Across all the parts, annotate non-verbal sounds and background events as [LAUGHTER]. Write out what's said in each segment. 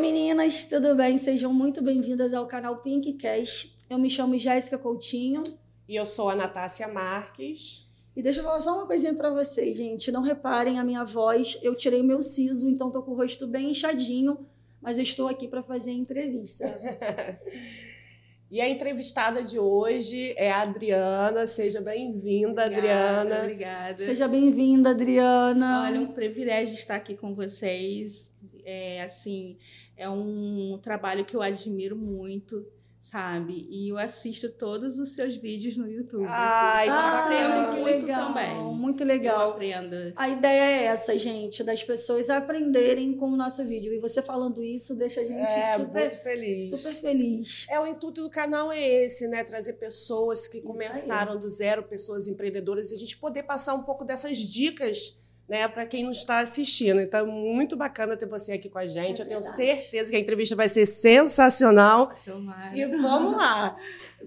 meninas, tudo bem? Sejam muito bem-vindas ao canal Pink Cash. Eu me chamo Jéssica Coutinho. E eu sou a Natácia Marques. E deixa eu falar só uma coisinha para vocês, gente. Não reparem a minha voz. Eu tirei meu siso, então tô com o rosto bem inchadinho, mas eu estou aqui para fazer a entrevista. [LAUGHS] E a entrevistada de hoje é a Adriana. Seja bem-vinda, Adriana. Obrigada. Seja bem-vinda, Adriana. Olha, um privilégio estar aqui com vocês. É assim, é um trabalho que eu admiro muito sabe? E eu assisto todos os seus vídeos no YouTube. Ai, eu ah, aprendo muito legal, também. Muito legal. Eu aprendo. A ideia é essa, gente, das pessoas aprenderem com o nosso vídeo. E você falando isso deixa a gente é, super muito feliz. Super feliz. É o intuito do canal é esse, né? Trazer pessoas que começaram do zero, pessoas empreendedoras, e a gente poder passar um pouco dessas dicas né, para quem não está assistindo. Então, muito bacana ter você aqui com a gente. É Eu tenho certeza que a entrevista vai ser sensacional. Tomara. E vamos lá.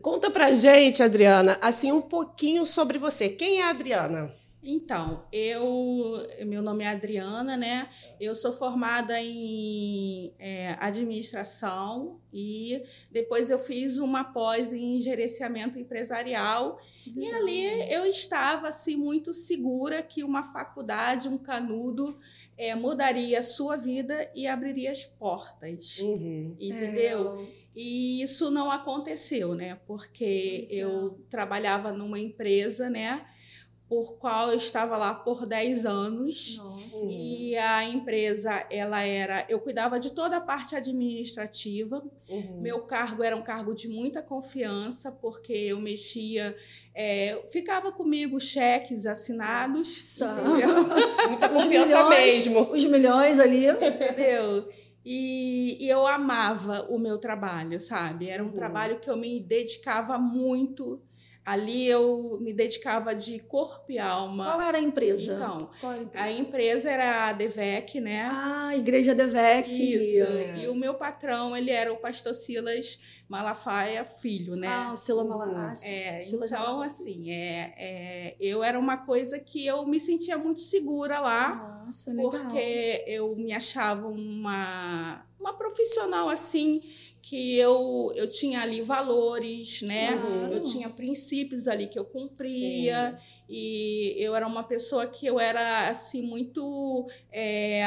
Conta pra gente, Adriana, assim um pouquinho sobre você. Quem é a Adriana? Então, eu, meu nome é Adriana, né? Eu sou formada em é, administração e depois eu fiz uma pós em gerenciamento empresarial e ali eu estava assim muito segura que uma faculdade, um canudo, é, mudaria a sua vida e abriria as portas, uhum. entendeu? É. E isso não aconteceu, né? Porque eu trabalhava numa empresa, né? Por qual eu estava lá por 10 anos. Nossa. E a empresa, ela era, eu cuidava de toda a parte administrativa. Uhum. Meu cargo era um cargo de muita confiança, porque eu mexia, é, ficava comigo cheques assinados, [LAUGHS] Muita [LAUGHS] confiança milhões, mesmo. Os milhões ali. [LAUGHS] Entendeu? E, e, eu amava o meu trabalho, sabe? Era um uhum. trabalho que eu me dedicava muito Ali eu me dedicava de corpo e alma. Qual era a empresa? Então, a empresa? a empresa era a Devec, né? Ah, Igreja Devec. Isso. E o meu patrão, ele era o pastor Silas Malafaia Filho, né? Ah, o Silas Malafaia. É, Silas então, Malafaia. assim, é, é, eu era uma coisa que eu me sentia muito segura lá. Nossa, legal. Porque eu me achava uma, uma profissional, assim, que eu, eu tinha ali valores, né? Claro. Eu tinha princípios ali que eu cumpria. Sim. E eu era uma pessoa que eu era, assim, muito... É,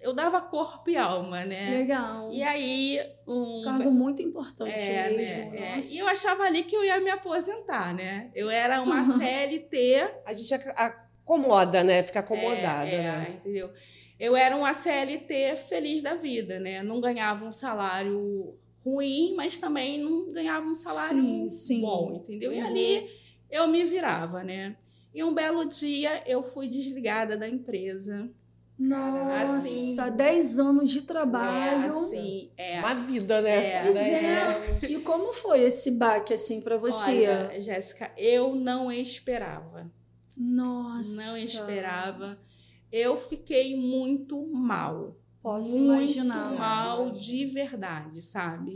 eu dava corpo e alma, né? Legal. E aí... Um, Cargo muito importante é, mesmo. né? É. E eu achava ali que eu ia me aposentar, né? Eu era uma [LAUGHS] CLT... A gente acomoda, né? Fica acomodada, É, é, né? entendeu? Eu era uma CLT feliz da vida, né? Não ganhava um salário ruim, mas também não ganhava um salário Sim, sim. bom, entendeu? E Uhum. ali eu me virava, né? E um belo dia eu fui desligada da empresa. Nossa, assim, 10 anos de É, trabalho. assim, é. Uma vida, né? É, Dez é. E como foi esse baque, assim, pra você? Olha, Jéssica, eu não esperava. Nossa. Não esperava. Eu fiquei muito mal. Posso muito imaginar. mal de verdade, sabe?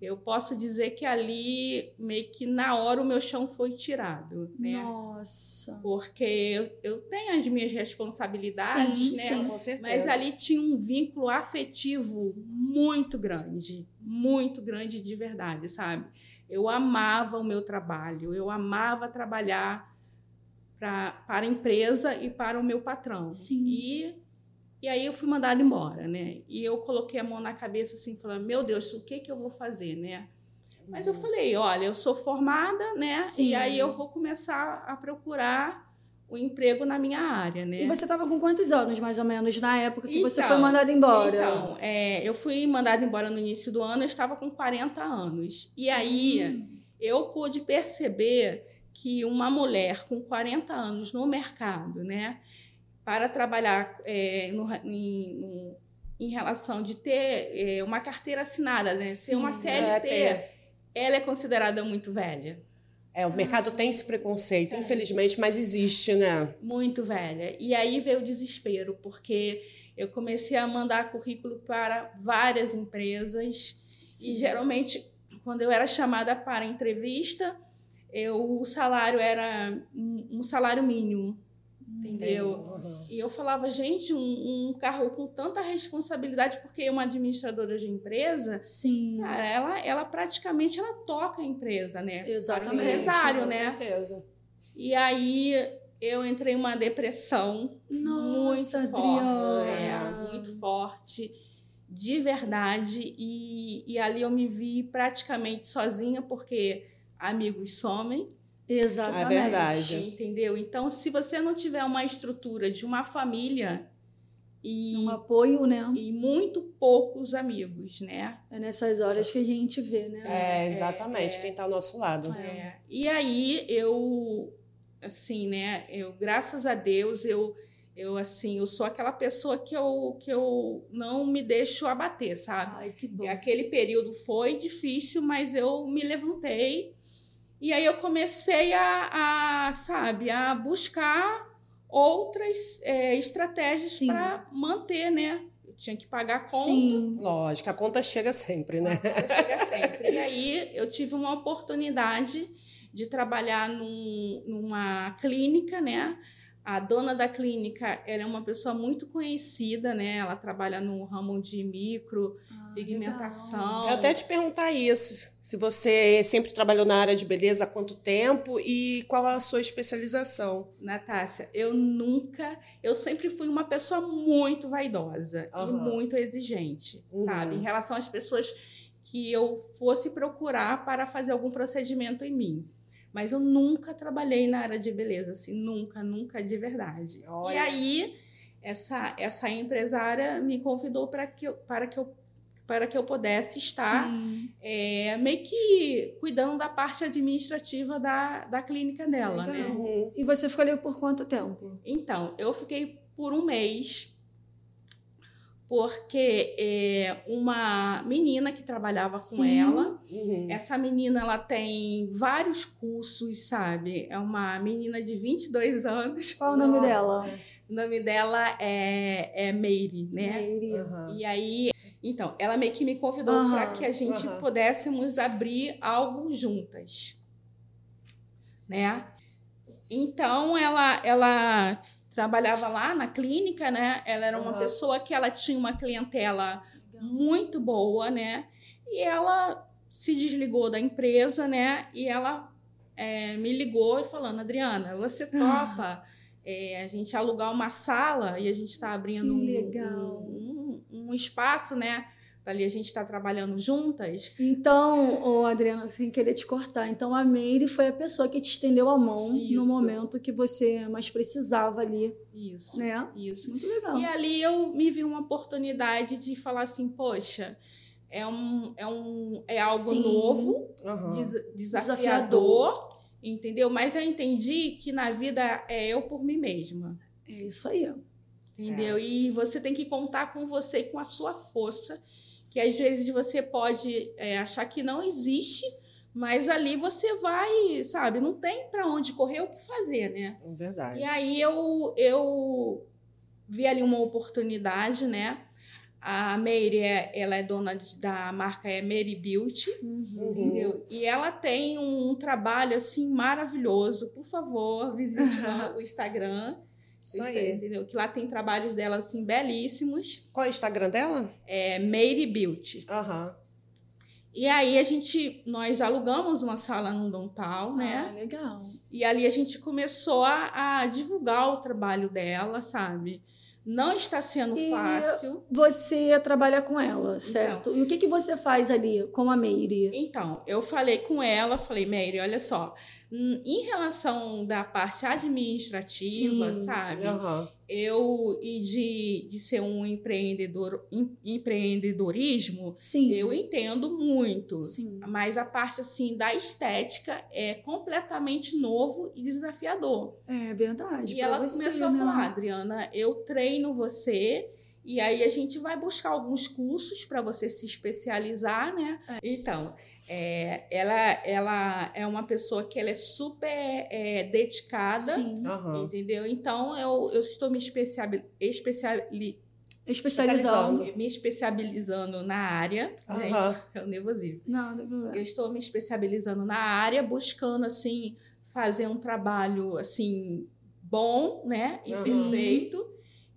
Eu posso dizer que ali, meio que na hora, o meu chão foi tirado, né? Nossa. Porque eu, eu tenho as minhas responsabilidades, Sim, né? sim. Com certeza. Mas ali tinha um vínculo afetivo muito grande, muito grande de verdade, sabe? Eu amava o meu trabalho, eu amava trabalhar pra, para a empresa e para o meu patrão. Sim. E, e aí eu fui mandada embora, né? E eu coloquei a mão na cabeça assim, falando, meu Deus, o que, que eu vou fazer, né? Mas eu falei, olha, eu sou formada, né? Sim. E aí eu vou começar a procurar o emprego na minha área, né? E você tava com quantos anos, mais ou menos, na época que você Então, foi mandada embora? Então, é, eu fui mandada embora no início do ano, eu estava com 40 anos. E aí Hum. eu pude perceber que uma mulher com 40 anos no mercado, né, para trabalhar é, no, em, no- em relação de ter é, uma carteira assinada, né, ser uma Sim, CLT, é, ela é considerada muito velha. É, o mercado tem esse preconceito, infelizmente, mas existe, né? muito velha. E aí veio o desespero, porque eu comecei a mandar currículo para várias empresas e geralmente quando eu era chamada para entrevista, eu, o salário era um um salário mínimo. Entendeu? Nossa. E eu falava, gente, um, um cargo com tanta responsabilidade, porque uma administradora de empresa, Sim. cara, ela, ela praticamente ela toca a empresa, né? Exatamente. empresário, com né? certeza. E aí eu entrei em uma depressão Nossa, muito forte. É, muito forte, de verdade. E, e ali eu me vi praticamente sozinha, porque amigos somem, Exatamente. É verdade. entendeu? Então, se você não tiver uma estrutura de uma família e, Um apoio, né? e muito poucos amigos, né? É nessas horas que a gente vê, né? É, exatamente, quem tá ao nosso lado. É, e aí eu, assim, né? Eu, graças a Deus, eu, eu assim, eu sou aquela pessoa que eu, que eu não me deixo abater, sabe? Ai, que bom. E aquele período foi difícil, mas eu me levantei. E aí eu comecei a, a sabe, a buscar outras é, estratégias para manter, né? Eu tinha que pagar a conta. Sim. Lógico, a conta chega sempre, né? Chega sempre. E aí eu tive uma oportunidade de trabalhar num- numa clínica, né? A dona da clínica ela é uma pessoa muito conhecida, né? Ela trabalha no ramo de micro, Ah, pigmentação. Eu até te perguntar isso, se você sempre trabalhou na área de beleza há quanto tempo e qual a sua especialização. Natácia, eu nunca, eu sempre fui uma pessoa muito vaidosa e Aham. muito exigente, Uhum. sabe? Em relação às pessoas que eu fosse procurar para fazer algum procedimento em mim. Mas eu nunca trabalhei na área de beleza, assim, nunca, nunca de verdade. E Olha. aí, essa, essa empresária me convidou para que eu, para que eu para que eu pudesse estar é, meio que cuidando da parte administrativa da, da clínica dela, Legal. né? Uhum. E você ficou ali por quanto tempo? Então, eu fiquei por um mês, porque é, uma menina que trabalhava com Sim. ela, Uhum. essa menina ela tem vários cursos, sabe? É uma menina de 22 anos. Qual o nome dela? O nome dela é, é Meire, né? Meire. Aham. E aí, então, ela meio que me convidou Aham, para que a gente aham. pudéssemos abrir algo juntas, né? Então, ela, ela trabalhava lá na clínica, né? Ela era uma Aham. pessoa que ela tinha uma clientela muito boa, né? E ela se desligou da empresa, né? E ela é, me ligou falando, Adriana, você topa é, a gente alugar uma sala e a gente está abrindo um- legal. Um, um, espaço, né? Ali a gente está trabalhando juntas. Então, ô Adriana, sem querer te cortar, então a Meire foi a pessoa que te estendeu a mão Isso. no momento que você mais precisava ali, Isso. né? Isso. Muito legal. E ali eu me vi uma oportunidade de falar assim, poxa, é um é um é algo Sim. novo, Aham. des- desafiador, Desafiador. entendeu? Mas eu entendi que na vida é eu por mim mesma. É isso aí. Entendeu? E você tem que contar com você e com a sua força, que às vezes você pode é, achar que não existe, mas ali você vai, sabe, não tem para onde correr o que fazer, né? Verdade. E aí eu, eu vi ali uma oportunidade, né? A Meire, é- ela é dona da marca é Mary Beauty, Uhum. entendeu? E ela tem um trabalho assim maravilhoso. Por favor, visite o Instagram. Isso aí. entendeu? Que lá tem trabalhos dela assim belíssimos. Qual é o Instagram dela? É Mary Beauty. Aham. E aí a gente, nós alugamos uma sala no Dontal, né? Ah, legal. E ali a gente começou a, a divulgar o trabalho dela, sabe? Não está sendo E- fácil. Você trabalha com ela, certo? E o que, que você faz ali com a Meire? Então, eu falei com ela, falei, Mary, olha só, em relação da parte administrativa, Sim. sabe? Eu, e de, de ser um empreendedor, em- empreendedorismo, Sim. eu entendo muito. Sim. Mas a parte, assim, da estética é completamente novo e desafiador. É verdade. E ela você, começou né? a falar, Adriana, eu treino você e aí a gente vai buscar alguns cursos para você se especializar, né? Então, é, ela, ela é uma pessoa que ela é super é, dedicada, Sim. Aham. entendeu? Então, eu, eu estou me especiali, especiali, Especializando. me especializando na área. Aham. Gente, é o nervosismo. Não, não problema. Eu estou me especializando na área, buscando assim fazer um trabalho assim bom, né? E Uhum. perfeito.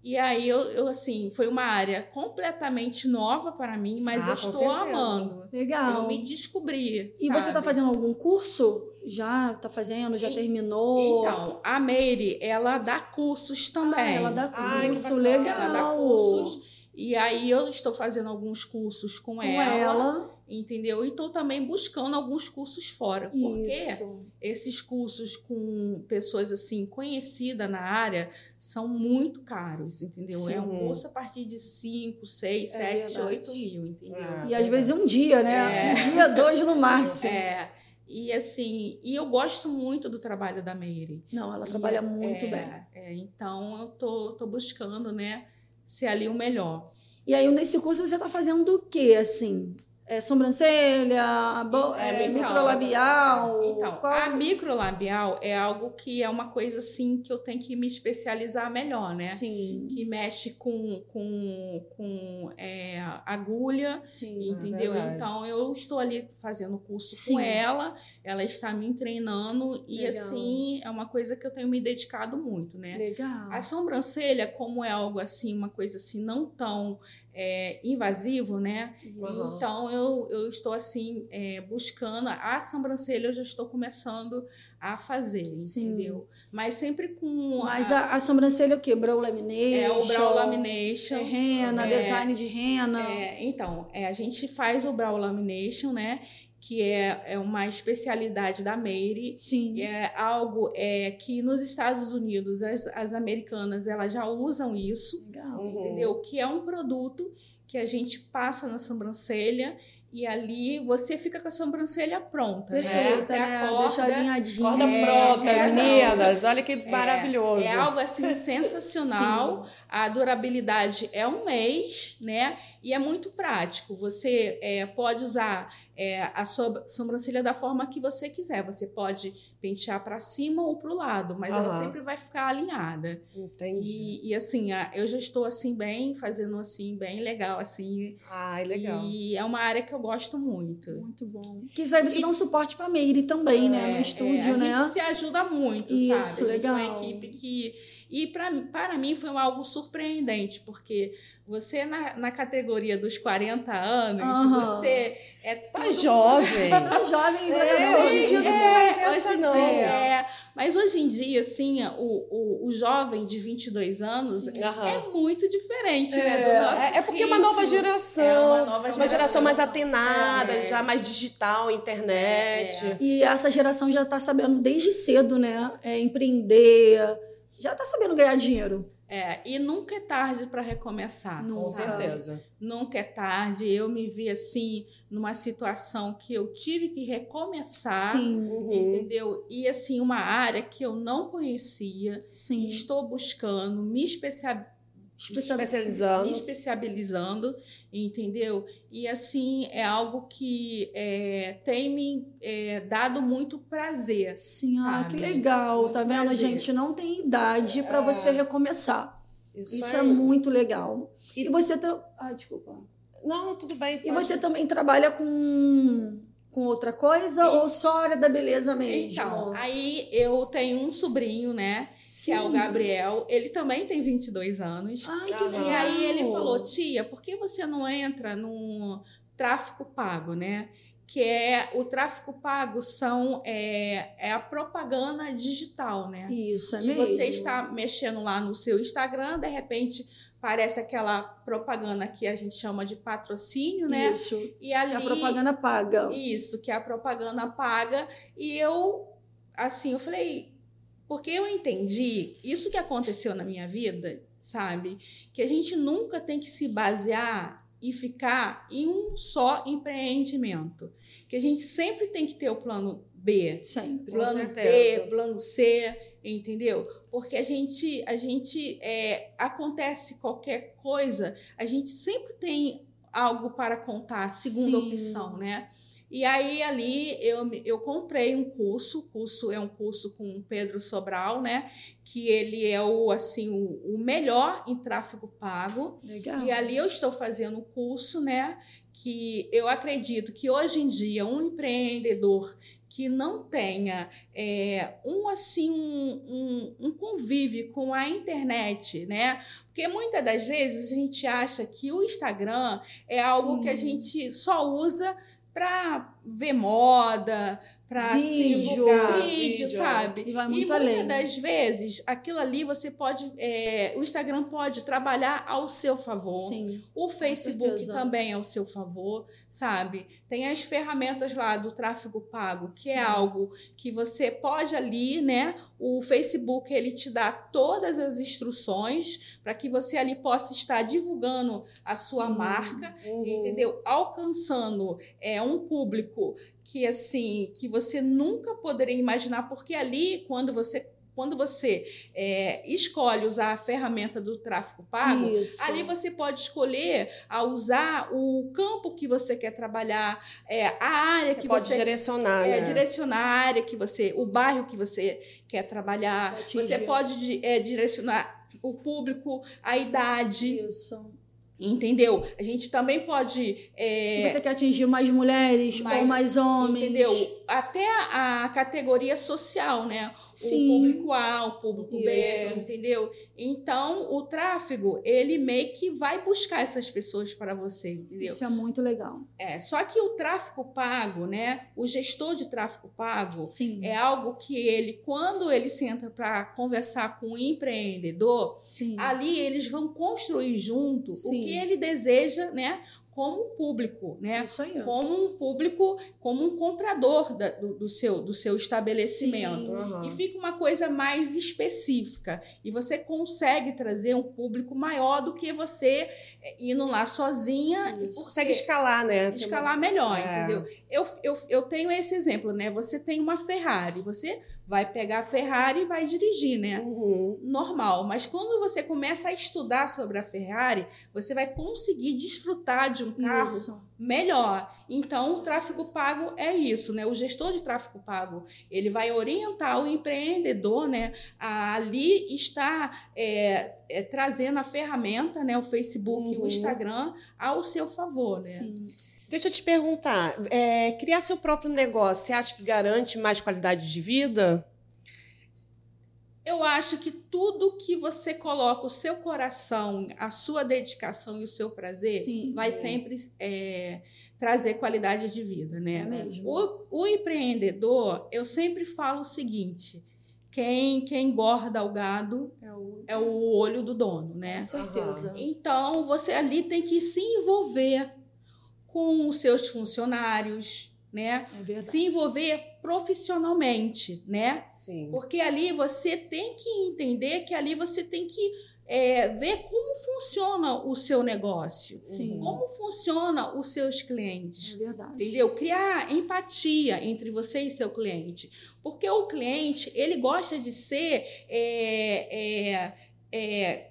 E aí eu, eu, assim, foi uma área completamente nova para mim, mas Ah, eu estou certeza. amando. Legal. Eu me descobri. E você está sabe? fazendo algum curso? Já está fazendo? Já terminou? Então, a Meire, ela dá cursos também. Ah, ela dá Ai, curso, bacana. legal. Ela dá cursos. E aí eu estou fazendo alguns cursos com, com ela, ela. Entendeu? E estou também buscando alguns cursos fora. Porque Isso. esses cursos com pessoas assim conhecidas na área são muito caros, entendeu? É um Sim. curso a partir de 5, 6, É 7, verdade. 8 mil, entendeu? É. E às vezes um dia, né? É. Um dia, dois no máximo. É, e assim, e eu gosto muito do trabalho da Meire. Não, ela trabalha E, muito é, bem. é, então eu tô, tô buscando, né, ser ali o melhor. E aí, nesse curso, você está fazendo o quê, assim? É sobrancelha, bo- É, é, então, microlabial? Então, qual- a microlabial é algo que é uma coisa assim que eu tenho que me especializar melhor, né? Sim, Que mexe com, com, com é, agulha, sim. entendeu? verdade. Então eu estou ali fazendo curso Sim. com ela, ela está me treinando e Legal. assim é uma coisa que eu tenho me dedicado muito, né? Legal. A sobrancelha, como é algo assim, uma coisa assim não tão é, invasivo, né? Aham. Então eu, eu estou assim é, buscando a sobrancelha, eu já estou começando a fazer, Sim. entendeu? Mas sempre com Mas a, a sobrancelha é o quê? Brow lamination? é o brow lamination, É rena, design de rena. É, então, é, a gente faz o brow lamination, né? Que é, é uma especialidade da Meire. Sim. É algo é, que nos Estados Unidos as, as americanas elas já usam isso, Legal. Uhum. entendeu? Que é um produto que a gente passa na sobrancelha e ali você fica com a sobrancelha pronta. né? Perfeita, Você né? acorda, Deixa alinhadinha. Corda É, pronta, é, meninas. Olha que maravilhoso. É algo assim sensacional. [LAUGHS] A durabilidade é um mês, né? E é muito prático. Você é, pode usar é, a sua sobrancelha da forma que você quiser. Você pode pentear para cima ou para o lado, mas ela Aham. sempre vai ficar alinhada. Entendi. E, e assim, a- eu já estou assim bem, fazendo assim bem legal assim. Ai, legal. E é uma área que eu gosto muito. Muito bom. Aí você dá um suporte pra Meire também, né? No É, estúdio, é, a né? gente se ajuda muito, Isso, sabe? A gente é uma legal. equipe que. E pra, para mim foi algo surpreendente, porque você, na, na categoria dos 40 anos, Aham. você é Tá tudo- jovem. [LAUGHS] Tá jovem, É, né? hoje em dia não tem É, mais essa, hoje não. dia, é. Mas hoje em dia, assim, o, o, o jovem de 22 anos Aham. é muito diferente, né? Do É, nosso é- é porque é uma nova geração. É uma nova Uma geração mais atenada, É. já mais digital, internet. É, E essa geração já tá sabendo desde cedo, né? É, empreender. Já tá sabendo ganhar dinheiro. É, e nunca é tarde para recomeçar. Nunca. Com certeza. Nunca é tarde. Eu me vi assim numa situação que eu tive que recomeçar, Sim, Uhum. entendeu? E assim uma área que eu não conhecia, sim. estou buscando me especia- Especia- me Especializando. especializando, entendeu? E assim é algo que é, tem me é, dado muito prazer. Sim, ah, que legal. Muito tá vendo, prazer. gente? Não tem idade pra você recomeçar. Isso, Isso é muito legal. E você tá. Ah, desculpa. Não, tudo bem. E pode- você também trabalha com, com outra coisa ou só área da beleza mesmo? Então, aí eu tenho um sobrinho, né? Sim. Que é o Gabriel. Ele também tem 22 anos. Ai, que legal. E aí ele falou, tia, por que você não entra no tráfico pago, né? Que é o tráfico pago são é, é a propaganda digital, né? Isso, é e mesmo. você está mexendo lá no seu Instagram, de repente parece aquela propaganda que a gente chama de patrocínio, né? Isso. E ali Que a propaganda paga. isso, que a propaganda paga. E eu, assim, eu falei, porque eu entendi isso que aconteceu na minha vida, sabe? Que a gente nunca tem que se basear e ficar em um só empreendimento. Que a gente sempre tem que ter o plano B, Sempre. Plano. B, plano C, entendeu? Porque a gente, a gente é, acontece qualquer coisa, a gente sempre tem algo para contar, segunda Sim. opção, né? E aí ali eu, eu comprei um curso, o curso é um curso com o Pedro Sobral, né? Que ele é o assim o, o melhor em tráfego pago. Legal. E ali eu estou fazendo um curso, né? Que eu acredito que hoje em dia um empreendedor que não tenha é, um assim um, um, um, convívio com a internet, né? Porque muitas das vezes a gente acha que o Instagram é algo Sim. que a gente só usa para ver moda, para vídeo, vídeo, vídeo, sabe? E, vai muito e além. muitas das vezes, aquilo ali você pode. É, o Instagram pode trabalhar ao seu favor. Sim. O Facebook também é ao seu favor, sabe? Tem as ferramentas lá do tráfego pago, que é Sim. é algo que você pode ali, né? O Facebook ele te dá todas as instruções para que você ali possa estar divulgando a sua Sim. marca, uhum. entendeu? Alcançando é, um público que assim que você nunca poderia imaginar porque ali quando você quando você é, escolhe usar a ferramenta do tráfego pago, Isso. ali você pode escolher a usar o campo que você quer trabalhar, é, a área você que pode você direcionar, é, né? direcionar a área que você, o bairro que você quer trabalhar. Você pode é, direcionar o público, a idade. Isso. Entendeu? A gente também pode. É, Se você quer atingir mais mulheres mais, ou mais homens. Entendeu? Até a, a categoria social, né? Sim. O público A, o público B, entendeu? Então, o tráfego, ele meio que vai buscar essas pessoas para você, entendeu? Isso é muito legal. É, só que o tráfego pago, né? O gestor de tráfego pago Sim. é algo que ele, quando ele senta para conversar com o empreendedor, Sim. ali eles vão construir junto Sim. o que ele deseja, né? Como público, né? Isso aí. Como um público, como um comprador da, do, do, seu, do seu estabelecimento. Uhum. E fica uma coisa mais específica. E você consegue trazer um público maior do que você eh, indo lá sozinha. Isso. Consegue escalar, né? Escalar melhor, é. entendeu? Eu, eu, eu tenho esse exemplo, né? Você tem uma Ferrari, você vai pegar a Ferrari e vai dirigir, né? Uhum. Normal. Mas quando você começa a estudar sobre a Ferrari, você vai conseguir desfrutar de um carro isso. melhor. Então, o tráfego pago é isso, né? O gestor de tráfego pago, ele vai orientar o empreendedor, né? A ali estar é, é, trazendo a ferramenta, né? O Facebook, uhum. o Instagram ao seu favor, né? Sim. Deixa eu te perguntar, é, criar seu próprio negócio, você acha que garante mais qualidade de vida? Eu acho que tudo que você coloca o seu coração, a sua dedicação e o seu prazer Sim, vai é. sempre é, trazer qualidade de vida, né? É. O, o empreendedor, eu sempre falo o seguinte: quem, quem engorda o gado é o, é o olho do dono, né? Com certeza. Então você ali tem que se envolver com os seus funcionários, né? É. Se envolver profissionalmente, né? Sim. Porque ali você tem que entender que ali você tem que é, ver como funciona o seu negócio, Sim. como funciona os seus clientes. É verdade. Entendeu? Criar empatia entre você e seu cliente. Porque o cliente, ele gosta de ser. É, é, é,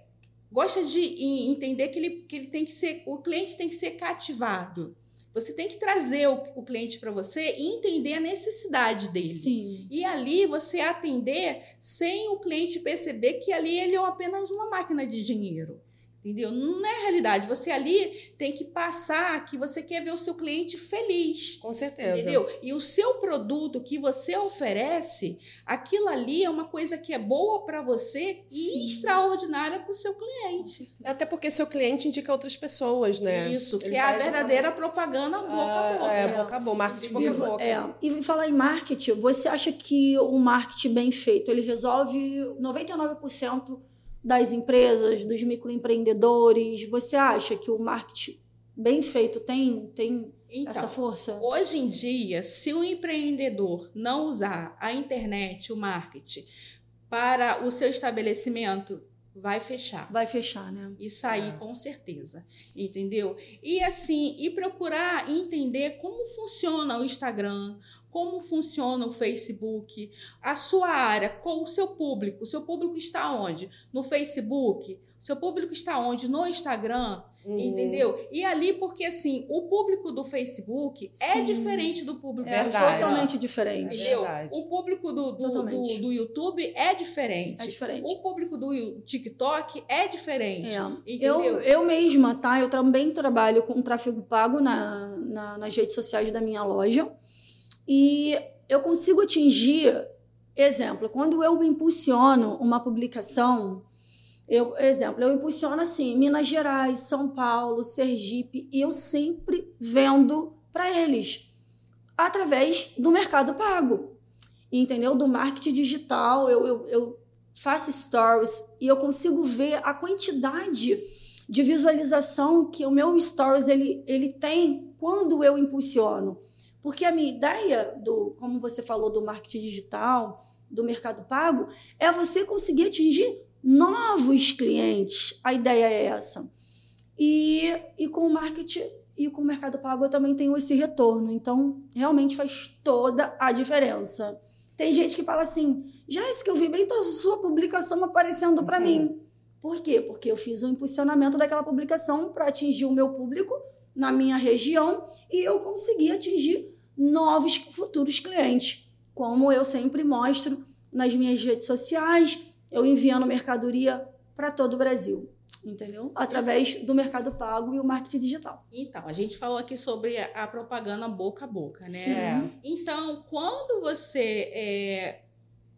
gosta de entender que ele, que ele tem que ser. O cliente tem que ser cativado. Você tem que trazer o, o cliente para você e entender a necessidade dele. Sim. E ali você atender sem o cliente perceber que ali ele é apenas uma máquina de dinheiro. Entendeu? Não é realidade. Você ali tem que passar que você quer ver o seu cliente feliz. Com certeza. Entendeu? E o seu produto que você oferece, aquilo ali é uma coisa que é boa para você Sim. e extraordinária para o seu cliente. Até porque seu cliente indica outras pessoas, né? Isso, que Ele é a verdadeira propaganda boca a boca. É, boca a boca, marketing boca a boca. é, e falar em marketing, você acha que o marketing bem feito, ele resolve 99% das empresas, dos microempreendedores? Você acha que o marketing bem feito tem, tem Então, essa força? Hoje em dia, se o empreendedor não usar a internet, o marketing, para o seu estabelecimento, vai fechar. Vai fechar, né? Isso aí, com certeza. Entendeu? E assim, e procurar entender como funciona o Instagram, como funciona o Facebook, a sua área, qual o seu público. O seu público está onde? No Facebook? Seu público está onde? No Instagram? Uhum. Entendeu? E ali, porque assim, o público do Facebook é Sim. diferente do público É do Verdade. totalmente diferente. Entendeu? Verdade. O público do, do, do, do YouTube é diferente. É diferente. O público do TikTok é diferente. É. Entendeu? Eu, eu mesma, tá? Eu também trabalho com tráfego pago na, na- nas redes sociais da minha loja. E eu consigo atingir, exemplo, quando eu impulsiono uma publicação, eu, exemplo, eu impulsiono assim, Minas Gerais, São Paulo, Sergipe, e eu sempre vendo para eles através do mercado pago, entendeu? Do marketing digital, eu, eu, eu faço stories e eu consigo ver a quantidade de visualização que o meu stories ele, ele tem quando eu impulsiono. Porque a minha ideia do, como você falou, do marketing digital, do mercado pago, é você conseguir atingir novos clientes. A ideia é essa. E, e com o marketing e com o mercado pago eu também tenho esse retorno. Então, realmente faz toda a diferença. Tem gente que fala assim: Jéssica, eu vi bem a sua publicação aparecendo para uhum. mim. Por quê? Porque eu fiz um impulsionamento daquela publicação para atingir o meu público na minha região e eu consegui atingir novos futuros clientes. Como eu sempre mostro nas minhas redes sociais, eu enviando mercadoria para todo o Brasil entendeu? Através do mercado pago e o marketing digital. Então, a gente falou aqui sobre a propaganda boca a boca, né? Sim. Então, quando você é,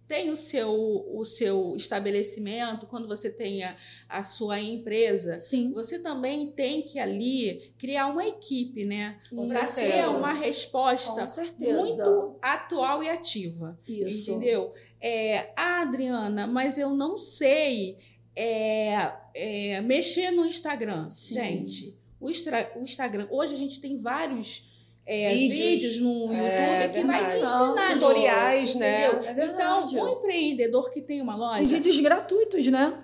tem o seu, o seu estabelecimento, quando você tem a, a sua empresa, Sim. você também tem que ali criar uma equipe, né? Para ter uma resposta muito atual e ativa. Isso. Entendeu? É, ah, Adriana, mas eu não sei é, é, mexer no Instagram. Sim. Gente, o, extra, o Instagram. Hoje a gente tem vários. É, vídeos, vídeos, no é, YouTube que vai te ensinar tutoriais, né? É então, um empreendedor que tem uma loja. E vídeos gratuitos, né?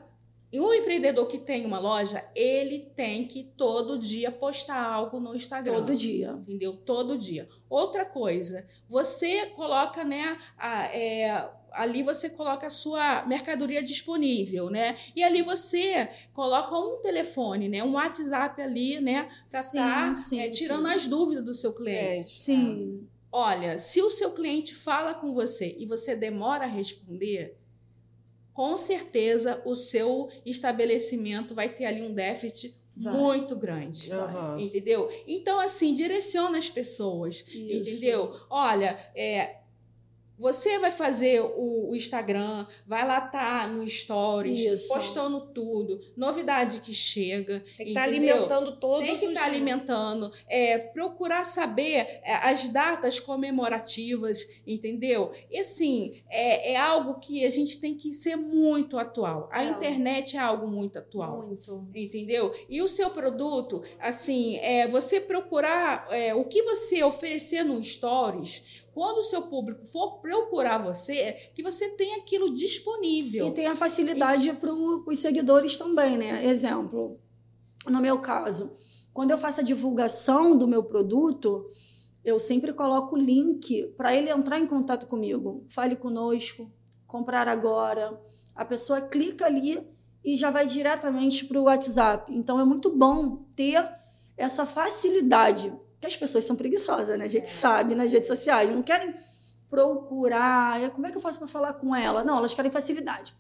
E um empreendedor que tem uma loja, ele tem que todo dia postar algo no Instagram. Todo dia. Entendeu? Todo dia. Outra coisa, você coloca, né, a, é, ali você coloca a sua mercadoria disponível, né? E ali você coloca um telefone, né? Um WhatsApp ali, né? Para estar tá, é, tirando sim. as dúvidas do seu cliente. É, sim. Olha, se o seu cliente fala com você e você demora a responder, com certeza o seu estabelecimento vai ter ali um déficit Vai. muito grande, uhum. entendeu? Então assim direciona as pessoas, Isso. entendeu? Olha, é, você vai fazer o, o, Instagram, vai lá tá no Stories, Isso. postando tudo, novidade que chega. Tem que estar tá alimentando todos Tem que estar tá alimentando. É, procurar saber é, as datas comemorativas, entendeu? E assim, é, é algo que a gente tem que ser muito atual. A é. internet é algo muito atual. Muito. Entendeu? E o seu produto, assim, é você procurar é, o que você oferecer no Stories quando o seu público for procurar você, que você tenha aquilo disponível. E tem a facilidade para os seguidores também, né? Exemplo, no meu caso, quando eu faço a divulgação do meu produto, eu sempre coloco o link para ele entrar em contato comigo. Fale conosco, comprar agora. A pessoa clica ali e já vai diretamente para o WhatsApp. Então é muito bom ter essa facilidade que as pessoas são preguiçosas, né? A gente sabe nas redes sociais, não querem procurar, como é que eu faço para falar com ela? Não, elas querem facilidade.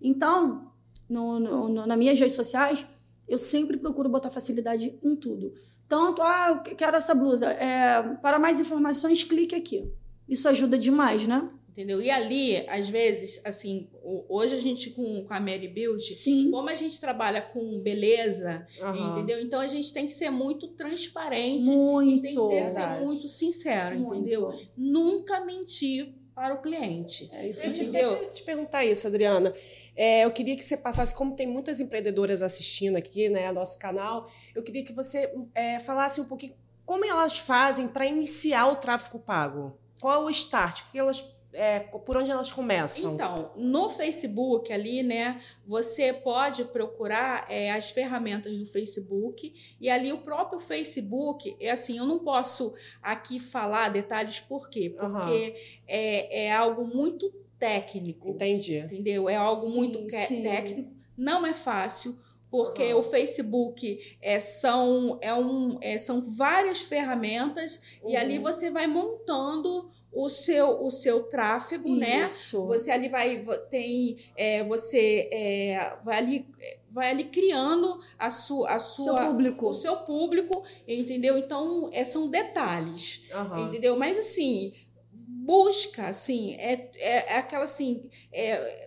Então, no, no, no, nas minhas redes sociais, eu sempre procuro botar facilidade em tudo. Tanto, ah, eu quero essa blusa. É, para mais informações, clique aqui. Isso ajuda demais, né? Entendeu? E ali, às vezes, assim, hoje a gente com, com a Mary Beauty, Sim. como a gente trabalha com beleza, uhum. entendeu? Então a gente tem que ser muito transparente. Muito. tem que ter, ser muito sincero, muito. entendeu? Nunca mentir para o cliente. É isso, eu entendeu? Eu te perguntar isso, Adriana. É, eu queria que você passasse, como tem muitas empreendedoras assistindo aqui, né, nosso canal, eu queria que você é, falasse um pouquinho como elas fazem para iniciar o tráfego pago. Qual é o start? O que elas é, por onde elas começam? Então, no Facebook ali, né, você pode procurar é, as ferramentas do Facebook e ali o próprio Facebook, é assim, eu não posso aqui falar detalhes por quê? Porque uhum. é, é algo muito técnico. Entendi. Entendeu? É algo sim, muito sim. técnico, não é fácil porque uhum. o Facebook é, são, é um, é, são várias ferramentas uhum. e ali você vai montando o seu o seu tráfego, né? Isso. né? Você ali vai tem é, você é, vai ali vai ali criando a sua a sua seu público. o seu público, entendeu? Então, é, são detalhes, uhum. entendeu? Mas assim, busca, assim, é, é, é aquela assim. É,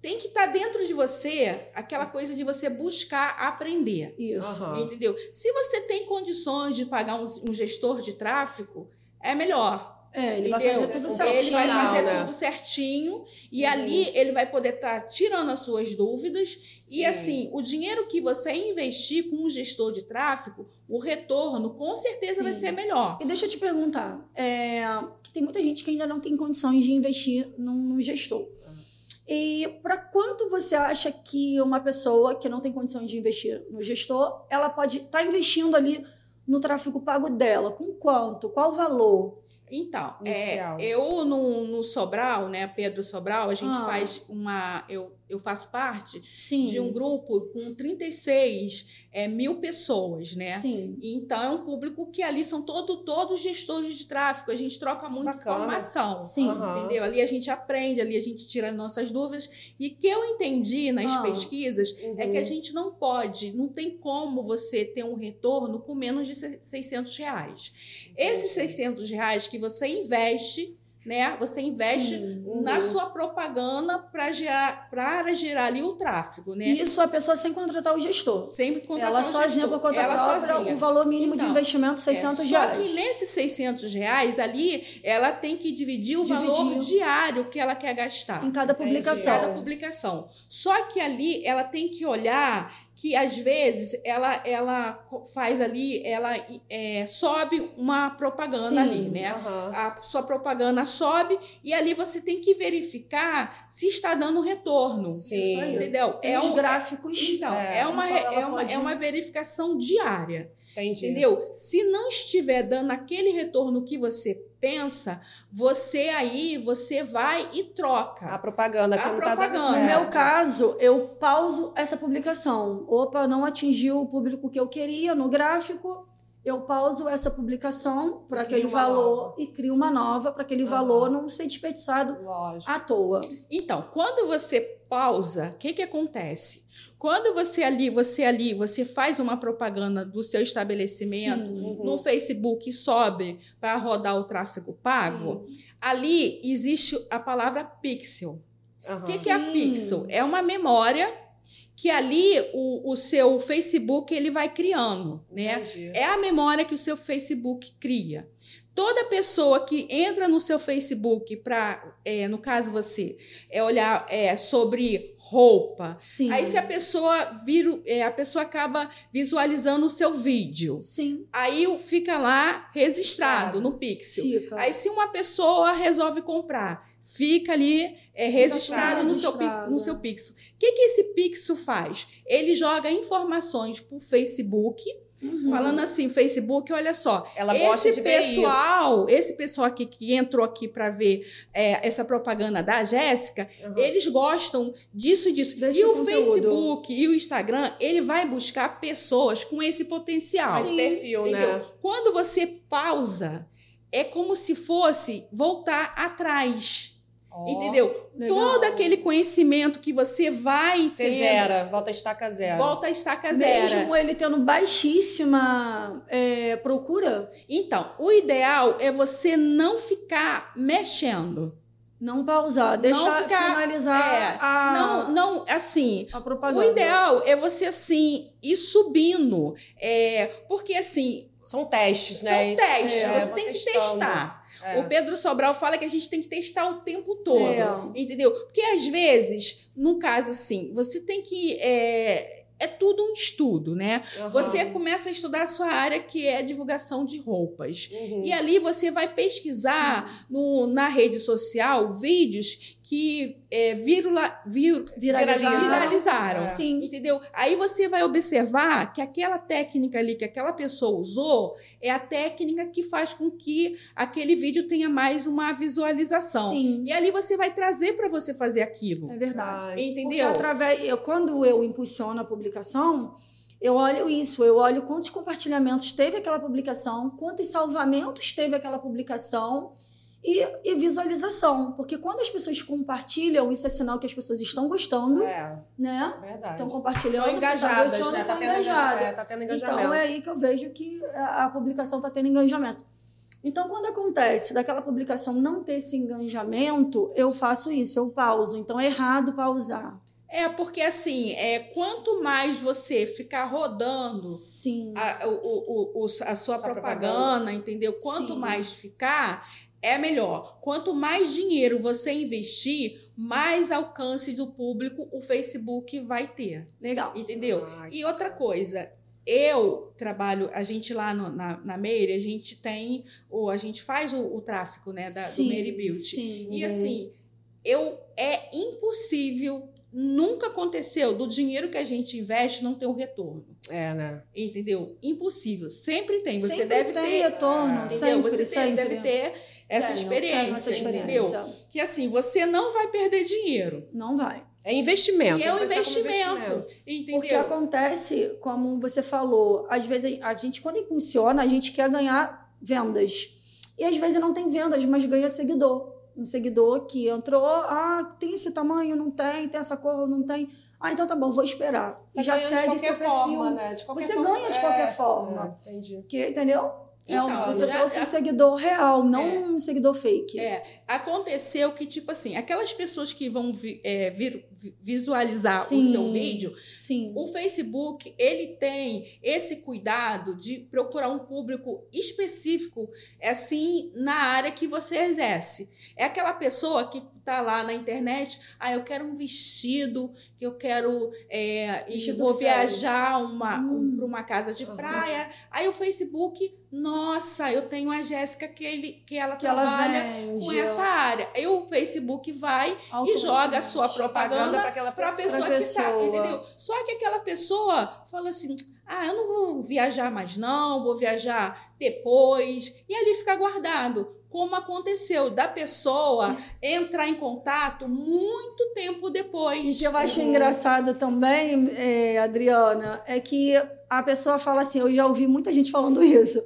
tem que estar tá dentro de você aquela coisa de você buscar aprender. Isso. Uhum. Entendeu? Se você tem condições de pagar um, um gestor de tráfego, é melhor. É, ele Entendeu? vai fazer tudo certinho. Ele vai fazer né? tudo certinho e uhum. ali ele vai poder estar tá tirando as suas dúvidas. Sim. E assim, o dinheiro que você investir com um gestor de tráfego, o retorno com certeza Sim. vai ser melhor. E deixa eu te perguntar: é, que tem muita gente que ainda não tem condições de investir num, num gestor. Uhum. E para quanto você acha que uma pessoa que não tem condições de investir no gestor, ela pode estar tá investindo ali no tráfego pago dela? Com quanto? Qual o valor? Então, é, eu no, no Sobral, né, Pedro Sobral, a gente ah. faz uma. Eu, eu faço parte Sim. de um grupo com 36 é, mil pessoas, né? Sim. Então é um público que ali são todo, todos gestores de tráfego, a gente troca muita Bacana. informação. Sim. Entendeu? Ali a gente aprende, ali a gente tira nossas dúvidas. E que eu entendi nas ah. pesquisas uhum. é que a uhum. gente não pode, não tem como você ter um retorno com menos de 600 reais. Esses 600 reais que você investe né? Você investe Sim, na sua propaganda para gerar, gerar ali o tráfego, né? Isso a pessoa sem contratar o gestor. Sem contratar ela o sozinha gestor. por conta ela própria, sozinha. o valor mínimo então, de investimento 600 é, reais. Só que nesses 600 reais ali, ela tem que dividir o valor diário que ela quer gastar. Em cada publicação. Em cada publicação. Só que ali ela tem que olhar que às vezes ela, ela faz ali, ela é, sobe uma propaganda Sim, ali, né? A sua propaganda sobe e ali você tem que verificar se está dando retorno. Sim. Entendeu? Tem é os um, gráficos. Então, é, é uma, é, uma, é uma verificação diária. Entendi. Entendeu? Se não estiver dando aquele retorno que você pensa, você aí, você vai e troca. A propaganda. A propaganda. Tá no meu caso, eu pauso essa publicação. Opa, não atingiu o público que eu queria no gráfico, eu pauso essa publicação para aquele valor nova. e crio uma nova para aquele uhum. valor não ser desperdiçado Lógico. à toa. Então, quando você pausa, o que, que acontece? Quando você ali, você ali, você faz uma propaganda do seu estabelecimento Sim. no Facebook e sobe para rodar o tráfego pago, Sim. ali existe a palavra pixel. O uhum. que, que é a pixel? É uma memória que ali o, o seu Facebook ele vai criando, né? Entendi. É a memória que o seu Facebook cria. Toda pessoa que entra no seu Facebook para, é, no caso você, é olhar é, sobre roupa. Sim. Aí se a pessoa vira, é, a pessoa acaba visualizando o seu vídeo. Sim. Aí fica lá registrado no Pixel. Fica. Aí se uma pessoa resolve comprar, fica ali é, registrado, no, Seu, no seu Pixel. O que, que esse Pixel faz? Ele joga informações para o Facebook Uhum. Falando assim, Facebook, olha só. Ela gosta esse de pessoal, ver isso. esse pessoal aqui que entrou aqui para ver é, essa propaganda da Jéssica, uhum. eles gostam disso e disso. Desse e o conteúdo. Facebook e o Instagram, ele vai buscar pessoas com esse potencial. Esse perfil, né? entendeu? né? Quando você pausa, é como se fosse voltar atrás. Oh, Entendeu? Legal. Todo aquele conhecimento que você vai Você zera, volta a estaca zero. Volta a estaca zero. Mesmo ele tendo baixíssima é, procura? Então, o ideal é você não ficar mexendo. Não pausar, deixar não ficar, finalizar é, a... Não, não, assim... A propaganda. O ideal é você, assim, ir subindo. É, porque, assim... São testes, né? São testes. É, você tem que testando. testar. É. O Pedro Sobral fala que a gente tem que testar o tempo todo. É. Entendeu? Porque às vezes, no caso assim, você tem que. É, é tudo um estudo, né? Uhum. Você começa a estudar a sua área, que é divulgação de roupas. Uhum. E ali você vai pesquisar no, na rede social vídeos que é, virula, vir, viralizaram. viralizaram é. Entendeu? Aí você vai observar que aquela técnica ali que aquela pessoa usou é a técnica que faz com que aquele vídeo tenha mais uma visualização. Sim. E ali você vai trazer para você fazer aquilo. É verdade. Entendeu? Porque através, eu, quando eu impulsiono a publicação, eu olho isso, eu olho quantos compartilhamentos teve aquela publicação, quantos salvamentos teve aquela publicação e, e, visualização. Porque quando as pessoas compartilham, isso é sinal que as pessoas estão gostando. É. Né? Verdade. Estão compartilhando. Estão engajadas, tá né? Tá tendo, engajada. É, tá tendo engajamento. Então é aí que eu vejo que a, a publicação está tendo engajamento. Então, quando acontece daquela publicação não ter esse engajamento, eu faço isso, eu pauso. Então, é errado pausar. É, porque assim, é, quanto mais você ficar rodando Sim. a, o, o, o, a sua, propaganda, propaganda. entendeu? Quanto Sim. mais ficar, é melhor. Quanto mais dinheiro você investir, mais alcance do público o Facebook vai ter. Legal. Entendeu? Ah, E outra coisa, eu trabalho, a gente lá no- na, na Meire, a gente tem, o, a gente faz o, o tráfico, né, da, do Sim, Meire Beauty. Sim. E assim, eu é impossível, nunca aconteceu do dinheiro que a gente investe não ter um retorno. É, né? Entendeu? Impossível. Sempre tem. Você Sempre deve tem ter. retorno, Entendeu? sempre, você tem- sempre. deve ter essa Tenho, experiência, tenho essa entendeu? experiência. Que assim, você não vai perder dinheiro. Não vai. É investimento. E é um como investimento. Entendeu? Porque acontece, como você falou, às vezes a gente, quando impulsiona, a gente quer ganhar vendas. E às vezes não tem vendas, mas ganha seguidor. Um seguidor que entrou, ah, tem esse tamanho, não tem, tem essa cor, não tem. Ah, então tá bom, vou esperar. Você já ganha de segue qualquer seu perfil. forma, né? De qualquer Você forma, ganha de é, qualquer forma. é, entendi. Que, entendeu? É um- Então, você já- trouxe um seguidor real, não É. um seguidor fake. É, aconteceu que, tipo assim, aquelas pessoas que vão vi- é, vir- vi- visualizar o Sim. seu vídeo, Sim. o Facebook, ele tem esse cuidado de procurar um público específico, assim, na área que você exerce. É aquela pessoa que tá lá na internet, ah, eu quero um vestido, que eu quero, é, e Vestido vou viajar uma, um, Hum. para uma casa de praia. Aí o Facebook, nossa, eu tenho a Jéssica que, ele, que ela Que ela trabalha vende. com essa área. Aí o Facebook vai e joga a sua propaganda para a pessoa. que tá, pessoa. entendeu? Só que aquela pessoa fala assim: "Ah, eu não vou viajar mais não, vou viajar depois". E ali fica guardado. Como aconteceu da pessoa entrar em contato muito tempo depois. E que eu acho Uhum. engraçado também, é, Adriana, é que a pessoa fala assim, eu já ouvi muita gente falando isso.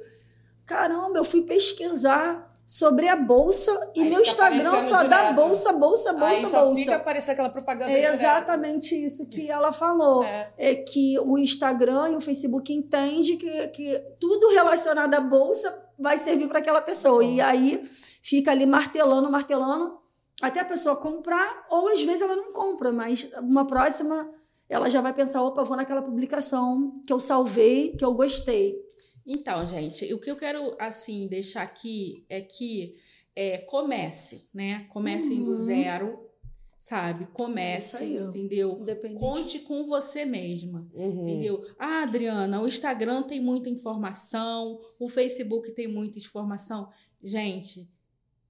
Caramba, eu fui pesquisar sobre a bolsa e Aí meu fica Instagram só dá direto. bolsa, bolsa, bolsa, Aí só bolsa. fica aparecendo aquela propaganda É direto. exatamente isso que ela falou. É. É que o Instagram e o Facebook entende que, que tudo relacionado à bolsa vai servir para aquela pessoa. E aí fica ali martelando, martelando, até a pessoa comprar, ou às vezes ela não compra, mas uma próxima ela já vai pensar, opa, vou naquela publicação que eu salvei, que eu gostei. Então, gente, o que eu quero assim deixar aqui é que é, comece, né? Comece do Uhum. zero, sabe? Aí. entendeu? Conte com você mesma. Uhum. Entendeu? Ah, Adriana, o Instagram tem muita informação, o Facebook tem muita informação. Gente,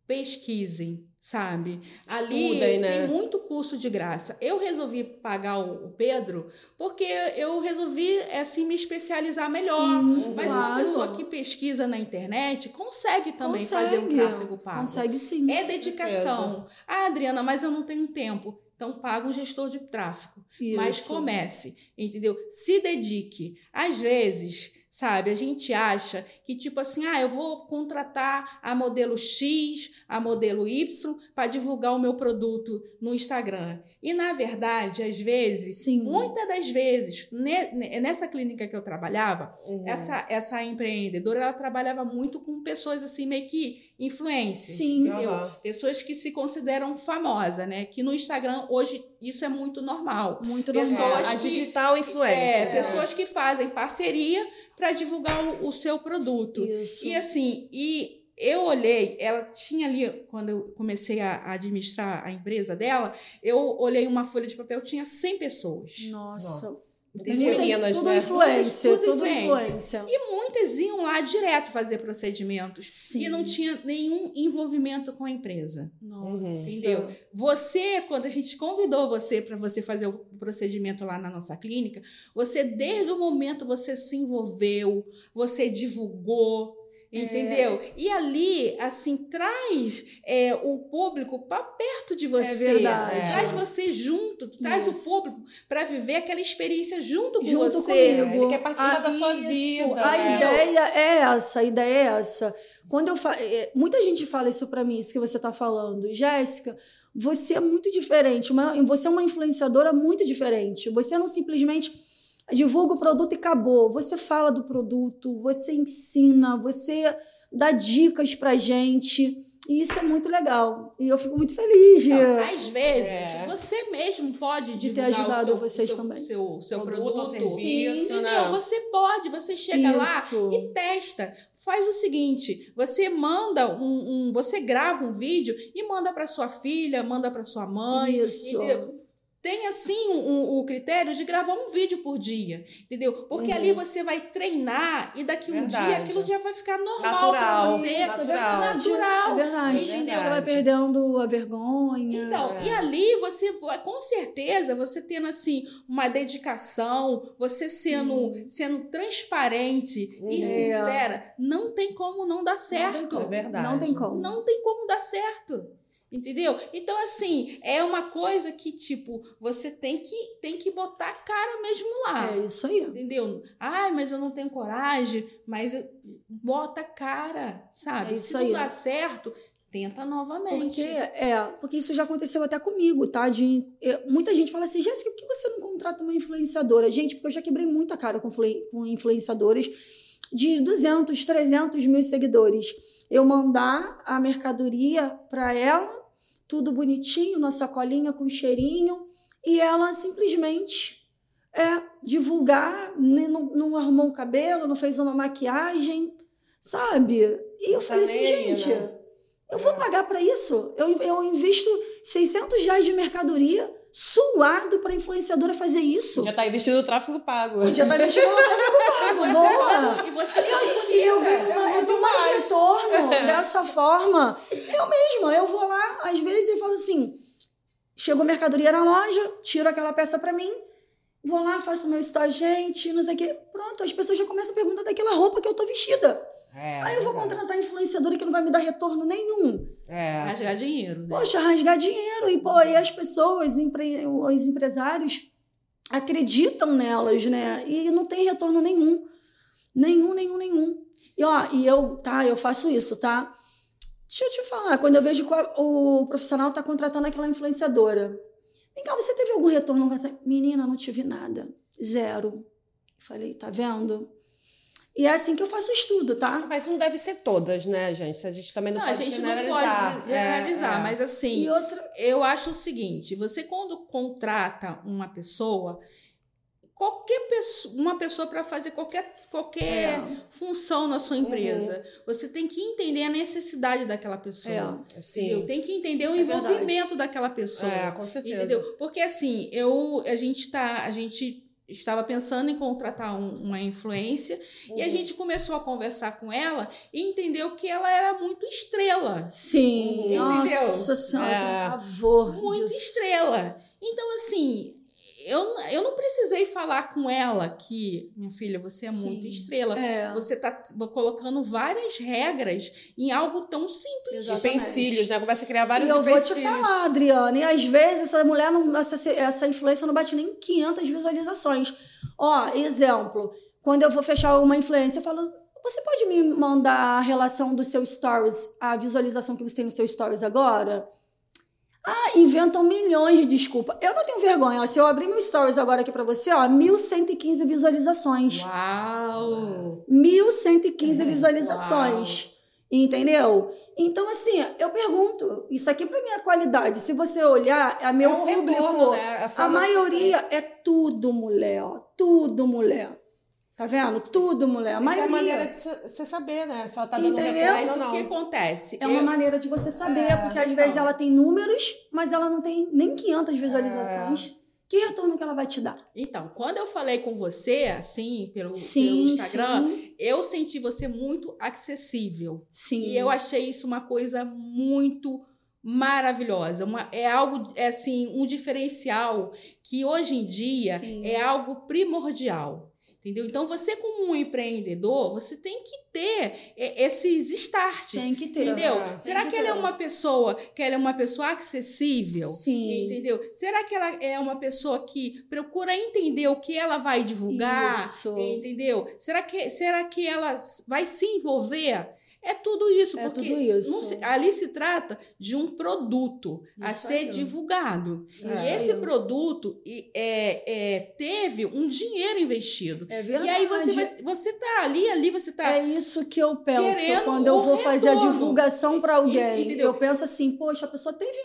pesquisem, sabe? Ali Estudem, né? tem muito curso de graça. Eu resolvi pagar o Pedro porque eu resolvi assim me especializar melhor. Sim, Mas uma claro. pessoa que pesquisa na internet consegue também Consegue, fazer um tráfego pago. Consegue sim. É dedicação. Ah, Adriana, mas eu não tenho tempo. Então paga um gestor de tráfego. Mas Isso. comece, entendeu? Se dedique. Às vezes, sabe, a gente acha que, tipo assim, ah, eu vou contratar a modelo X, a modelo Y, para divulgar o meu produto no Instagram. E, na verdade, às vezes, Sim. muitas das vezes, ne- ne- nessa clínica que eu trabalhava, Uhum. essa, essa empreendedora, ela trabalhava muito com pessoas, assim, meio que influências, Sim. entendeu? Aham. Pessoas que se consideram famosas, né? Que no Instagram, hoje, isso é muito normal. Muito Pessoas normal. É, a que- digital influencer. É, né? pessoas que fazem parceria para divulgar o, o seu produto. Isso. E assim, e eu olhei, ela tinha ali, quando eu comecei a, administrar a empresa dela, eu olhei uma folha de papel, tinha 100 pessoas. Nossa. Nossa. Entendeu? Muitas meninas, tudo né? influência, Tudo tudo, influência. influência. E muitas iam lá direto fazer procedimentos. Sim. E não tinha nenhum envolvimento com a empresa. Nossa. Entendeu? Você, quando a gente convidou você para você fazer o procedimento lá na nossa clínica, você desde o momento você se envolveu, você divulgou, entendeu? E ali, assim, traz é, o público para perto de você, verdade. traz você junto, traz Isso. o público para viver aquela experiência junto com Junto você. comigo. Ele quer participar da sua isso. vida, A né? ideia é essa, a ideia é essa. Quando eu fa... é, muita gente fala isso pra mim, isso que você tá falando. Jéssica, você é muito diferente, uma... você é uma influenciadora muito diferente. Você não simplesmente divulga o produto e acabou. Você fala do produto, você ensina, você dá dicas pra gente. E isso é muito legal. E eu fico muito feliz Então, às vezes, É. você mesmo pode de ter divulgar o ajudado seu, vocês seu, também. Seu, seu Produto, produto, serviço, Sim, né? entendeu? Você pode, você chega lá Isso. e testa. Faz o seguinte: você manda um, um- você grava um vídeo e manda para sua filha, manda para sua mãe. Isso. entendeu? Tem assim o um, o critério de gravar um vídeo por dia, entendeu? Porque ali você vai treinar e daqui um dia Verdade. aquilo já vai ficar normal para você, natural. natural. É verdade. Entendeu? Você vai perdendo a vergonha. Então, É. e ali você vai, com certeza, você tendo assim uma dedicação, você sendo, sendo transparente Uhum. e sincera, não tem como não dar Não tem certo. como. É verdade. Não tem como. Não tem como dar certo. Entendeu? Então, assim, é uma coisa que, tipo, você tem que, tem que botar a cara mesmo lá. É isso aí. Entendeu? Ai, mas eu não tenho coragem, mas eu- bota a cara, sabe? É Se isso não aí. dá certo, tenta novamente. Porque, é, porque isso já aconteceu até comigo, tá? De, eu- muita gente fala assim, Jéssica, por que você não contrata uma influenciadora? Gente, porque eu já quebrei muita cara com, com influenciadores de 200, 300 mil seguidores. Eu mandar a mercadoria para ela, tudo bonitinho, na sacolinha com cheirinho, e ela simplesmente é divulgar, nem- não, não arrumou o cabelo, não fez uma maquiagem, sabe? E eu Tá falei assim, gente, né? eu vou pagar para isso? Eu, eu invisto 600 reais de mercadoria suado para influenciadora fazer isso. Já tá investindo no tráfego pago. Já tá investindo no tráfego [LAUGHS] pago, boa! E você tá E eu bonita. ganho mais, eu tenho mais retorno [LAUGHS] dessa forma. Eu mesma, eu vou lá, às vezes, e falo assim: chegou mercadoria na loja, tiro aquela peça para mim, vou lá, faço meu story, gente, não sei o quê. Pronto, as pessoas já começam a perguntar daquela roupa que eu tô vestida. É, Aí eu vou contratar influenciadora que não vai me dar retorno nenhum. É. Rasgar dinheiro, né? Poxa, rasgar dinheiro. E, pô, e as pessoas, empre- os empresários, acreditam nelas, né? E não tem retorno nenhum. Nenhum, nenhum, nenhum. E, ó, e eu, tá, eu faço isso, tá? Deixa eu te falar, quando eu vejo que o profissional tá contratando aquela influenciadora. Vem cá, você teve algum retorno com essa. Menina, não tive nada. Zero. Falei, tá vendo? E é assim que eu faço o estudo, tá? Mas não deve ser todas, né, gente? A gente também não, Não, a pode gente não generalizar. pode generalizar, É, é. mas assim, E outra. eu acho o seguinte: você quando contrata uma pessoa, qualquer pessoa, uma pessoa para fazer qualquer, qualquer É. função na sua empresa, você tem que entender a necessidade daquela pessoa. É. Sim. Entendeu? Tem que entender o É verdade. envolvimento daquela pessoa. É, com certeza. Entendeu? Porque assim, eu a gente tá, a gente estava pensando em contratar um- uma influência e a Uhum. gente começou a conversar com ela e entendeu que ela era muito estrela. Sim, Entendeu? nossa senhora, É. favor. muito disso. estrela. Então, assim, eu, eu não precisei falar com ela que, minha filha, você é Sim. muito estrela. É. Você tá colocando várias regras em algo tão simples. Exatamente. Empecilhos, né? Começa a criar vários E eu vou te falar, Adriana, e às vezes essa mulher, não, essa, essa influência não bate nem 500 visualizações. Ó, exemplo, quando eu vou fechar uma influência, eu falo, você pode me mandar a relação do seu stories, a visualização que você tem no seu stories agora? Ah, inventam milhões de desculpas. Eu não tenho vergonha. ó. Se eu abrir meu stories agora aqui pra você, ó, 1.115 visualizações. Uau! 1.115 visualizações. Entendeu? Então, assim, eu pergunto, isso aqui para minha qualidade, se você olhar, a meu É um público, retorno, né? A maioria é tudo mulher, ó, tudo mulher. Tá vendo? Tudo mulher. A Essa é a maioria. maneira de você saber, né? Se ela tá dando Entendeu? Mas o que acontece? É uma Eu- maneira de você saber, É, porque às então. vezes ela tem números, mas ela não tem nem 500 visualizações. É. Que retorno que ela vai te dar? Então, quando eu falei com você, assim, pelo, Sim, pelo Instagram, sim. eu senti você muito acessível. Sim. E eu achei isso uma coisa muito maravilhosa. Uma, é algo, é assim, um diferencial que hoje em dia Sim. é algo primordial. Entendeu? Então, você, como um empreendedor, você tem que ter é, esses starts. Tem que ter. Entendeu? Tem Será que que, ela é uma pessoa que ela é uma pessoa acessível? Sim. Entendeu? Será que ela é uma pessoa que procura entender o que ela vai divulgar? Isso. Entendeu? Será que, será que ela vai se envolver É tudo isso, É porque tudo isso. se- ali se trata de um produto a Isso ser aí. divulgado. Isso E esse produto e- é, é, teve um dinheiro investido. É E verdade. aí você, vai, você tá ali, ali você tá. É isso que eu penso quando eu vou fazer a divulgação para alguém. Entendeu? Eu penso assim, poxa, a pessoa teve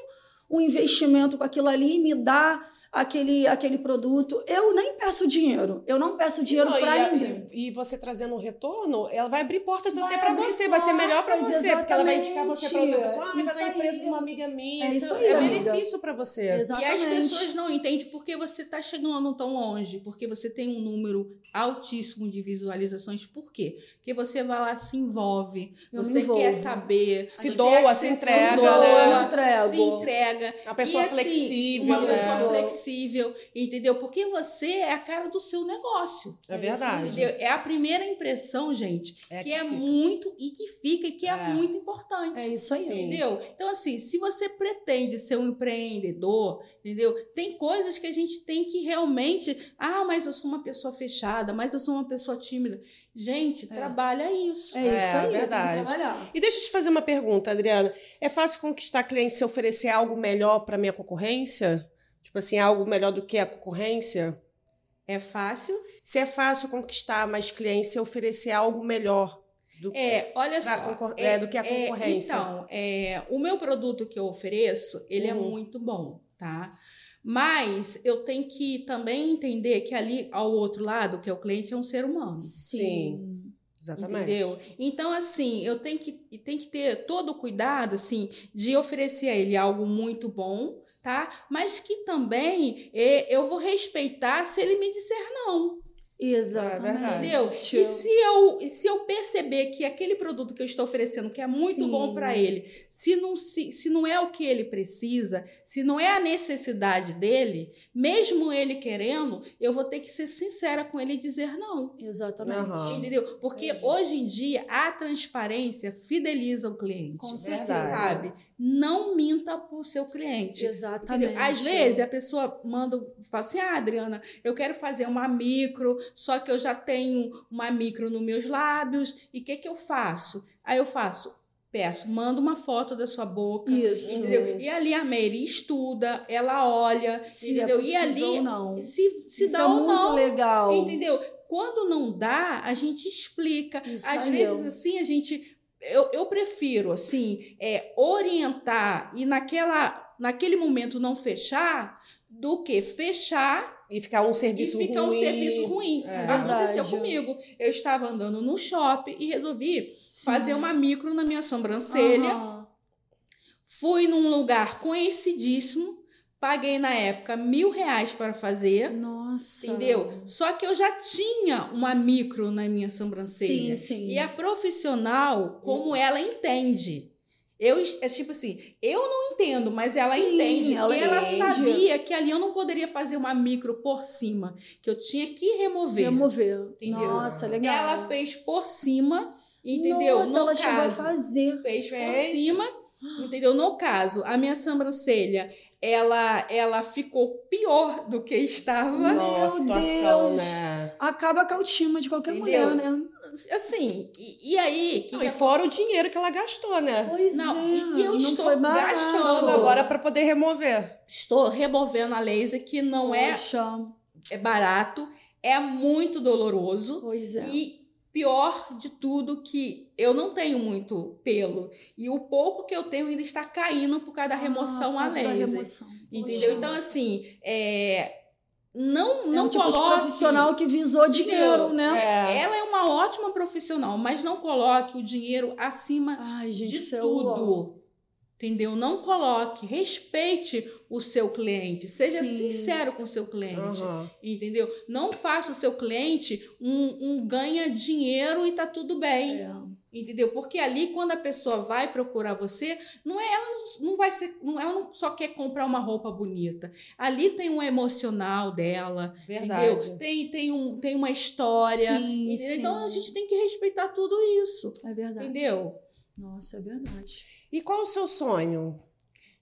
um investimento com aquilo ali e me dá aquele, aquele produto. Eu nem peço dinheiro. Eu não peço dinheiro e, para ninguém. e você trazendo um retorno, ela vai abrir portas Vai até para você, vai ser melhor para você, porque ela vai indicar você para outra exatamente. pessoa, ah, vai na empresa de uma amiga minha, É isso, aí, é benefício para você. E Exatamente. as pessoas não entendem porque você está chegando tão longe, porque você tem um número altíssimo de visualizações. Por quê? Porque você vai lá, se envolve, Eu você quer saber, Se doa, se se entrega, doa, né? Se entrega. A pessoa E, assim, flexível, Uma né? pessoa flexível, entendeu? Porque você é a cara do seu negócio. É verdade. Entendeu? É a primeira impressão, gente, É que, que é fica. muito e que fica e que é, É. muito importante. É isso aí. Entendeu? Então, assim, se você pretende ser um empreendedor, entendeu? Tem coisas que a gente tem que realmente. Ah, mas eu sou uma pessoa fechada, mas eu sou uma pessoa tímida. Gente, trabalha isso. É isso É, aí. que verdade. E deixa eu te fazer uma pergunta, Adriana. É fácil conquistar cliente se oferecer algo melhor para minha concorrência? Tipo assim, algo melhor do que a concorrência? É fácil. Se é fácil conquistar mais clientes se oferecer algo melhor do É, olha só. concor- é, do que a é, concorrência. então, é, o meu produto que eu ofereço, ele é Uhum. muito bom, tá? Mas eu tenho que também entender que ali ao outro lado, que é o cliente, é um ser humano. Sim. Exatamente. Entendeu? Então, assim, eu tenho que, tenho que ter todo o cuidado, assim, de oferecer a ele algo muito bom, tá? Mas que também eu vou respeitar se ele me disser não. Exatamente. É. Entendeu? E se eu, e se eu perceber que aquele produto que eu estou oferecendo, que é muito Sim. bom para ele, se não, se, se não é o que ele precisa, se não é a necessidade dele, mesmo ele querendo, eu vou ter que ser sincera com ele e dizer não. Exatamente. Aham. Entendeu? Porque hoje em dia a transparência fideliza o cliente. Com certeza. Sabe? Não minta pro seu cliente. Exatamente. Entendeu? Às vezes a pessoa manda, fala assim: ah, Adriana, eu quero fazer uma micro, só que eu já tenho uma micro nos meus lábios, e o que, que eu faço? Aí eu faço, peço, manda uma foto da sua boca. Isso. Entendeu? E ali a Mary estuda, ela olha, Se entendeu? é e ali ou não. se, se Isso dá é ou muito não. legal. Entendeu? Quando não dá, a gente explica. Isso Às vezes, eu. assim, a gente. Eu, eu prefiro, assim, é, orientar e naquela, naquele momento não fechar do que fechar E ficar um serviço e ficar ruim. um serviço ruim. É. Aconteceu Verdade. comigo. Eu estava andando no shopping e resolvi fazer uma micro na minha sobrancelha. Aham. Fui num lugar conhecidíssimo. Paguei na época mil reais para fazer. Nossa. Entendeu? Só que eu já tinha uma micro na minha sobrancelha. Sim, sim. E a profissional, como ela entende. Eu, é tipo assim, eu não entendo, mas ela Sim, entende. ela e ela entende. sabia que ali eu não poderia fazer uma micro por cima, que eu tinha que remover. Remover. Entendeu? Nossa, legal. Ela fez por cima, entendeu? Nossa, no ela caso, chegou a fazer. fez por cima, entendeu? No caso, a minha sobrancelha, ela, ela ficou pior do que estava. Nossa, Meu situação, Deus. né? Acaba com a autoestima de qualquer Entendeu? mulher, né? Assim, e, e aí? Que Não, que e fora o dinheiro que ela gastou, né? Pois Não, é. e que eu não estou gastando Agora para poder remover. Estou removendo a laser, que não é, Poxa, é barato, é muito doloroso. Pois é. E pior de tudo que eu não tenho muito pelo. E o pouco que eu tenho ainda está caindo por causa da remoção Ah, a laser. remoção. Entendeu? Poxa. Então, assim, é, não, é não um tipo coloque. profissional que visou dinheiro, né? É. Ela é uma ótima profissional, mas não coloque o dinheiro acima Ai, gente, de é tudo. Entendeu? Não coloque, respeite o seu cliente, seja Sim. sincero com o seu cliente. Aham. Entendeu? Não faça o seu cliente um, um ganha dinheiro e tá tudo bem. É. Entendeu? Porque ali, quando a pessoa vai procurar você, não é ela não, não vai ser. Não, ela não só quer comprar uma roupa bonita. Ali tem um emocional dela. Verdade. Entendeu? Tem, tem, um, tem uma história. Sim, entendeu? sim. Então a gente tem que respeitar tudo isso. É verdade. Entendeu? Nossa, é verdade. E qual o seu sonho?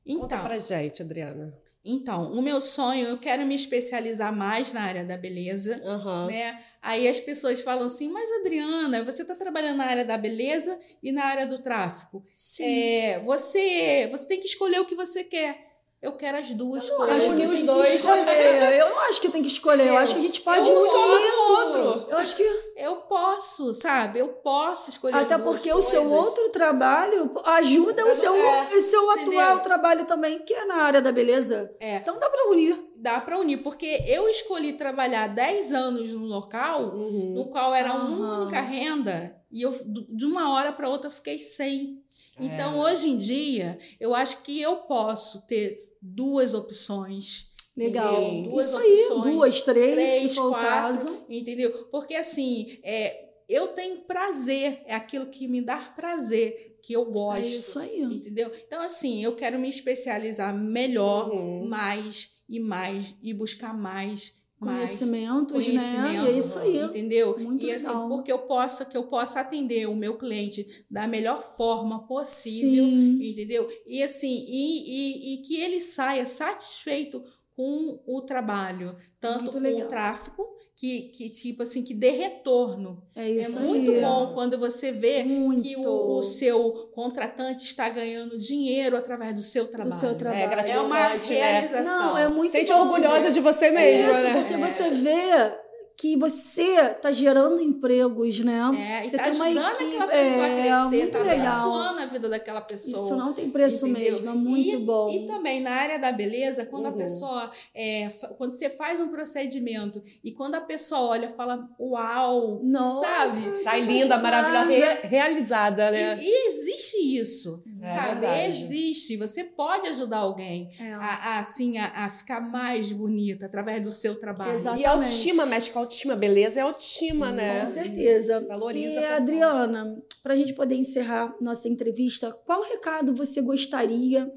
Conta Então, pra gente, Adriana. Então, o meu sonho, eu quero me especializar mais na área da beleza, Aham. né? Aí as pessoas falam assim, mas Adriana, você está trabalhando na área da beleza e na área do tráfico. Sim. É, você, você tem que escolher o que você quer. Eu quero as duas Eu não coisas. acho que unir os tem que dois. escolher. Eu não acho que tem que escolher. Eu acho que a gente pode um só no outro. Eu acho que Eu posso, sabe? Eu posso escolher até duas porque o seu coisas. outro trabalho ajuda o seu, É, o seu entendeu? atual trabalho também, que é na área da beleza. É. Então dá pra unir. Dá pra unir, porque eu escolhi trabalhar 10 anos num local Uhum. no qual era uma Aham. única renda e eu de uma hora para outra eu fiquei sem. É. Então, hoje em dia, eu acho que eu posso ter duas opções. Legal. Sim. Duas Isso aí, opções, duas, três, três, se for o quatro. caso. Entendeu? Porque assim, é, eu tenho prazer, é aquilo que me dá prazer, que eu gosto. É isso aí. Entendeu? Então, assim, eu quero me especializar melhor, Uhum. mais e mais, e buscar mais, Conhecimentos, né? E é isso aí. Entendeu? Muito e assim, legal. porque eu possa, que eu possa atender o meu cliente da melhor forma possível, Sim. entendeu? E assim, e, e, e que ele saia satisfeito com o trabalho, tanto com o tráfico, que, que tipo assim, que dê retorno. É isso é muito bom quando você vê Muito. que o, o seu contratante está ganhando dinheiro através do seu trabalho. seu trabalho. É É uma gratificante, né? realização. Não, é muito Sente bom. orgulhosa de você É mesma, isso, né? porque você vê que você tá gerando empregos, né? É, e você tá tem uma ajudando equipe, aquela pessoa é, a crescer, muito tá legal. abençoando a vida daquela pessoa. Isso não tem preço entendeu? mesmo, é muito e, bom. E também na área da beleza, quando a Uhum. pessoa, é, quando você faz um procedimento e quando a pessoa olha, fala, uau, Nossa, sabe? Sai linda, maravilhosa, re- realizada, né? E, e existe isso, É sabe? verdade. Existe. Você pode ajudar alguém É. a, a, assim, a, a ficar mais bonita através do seu trabalho. Exato. E a autoestima, mexe com a autoestima. Beleza é autoestima, né? Com certeza. Valoriza e, a. Adriana, para a gente poder encerrar nossa entrevista, qual recado você gostaria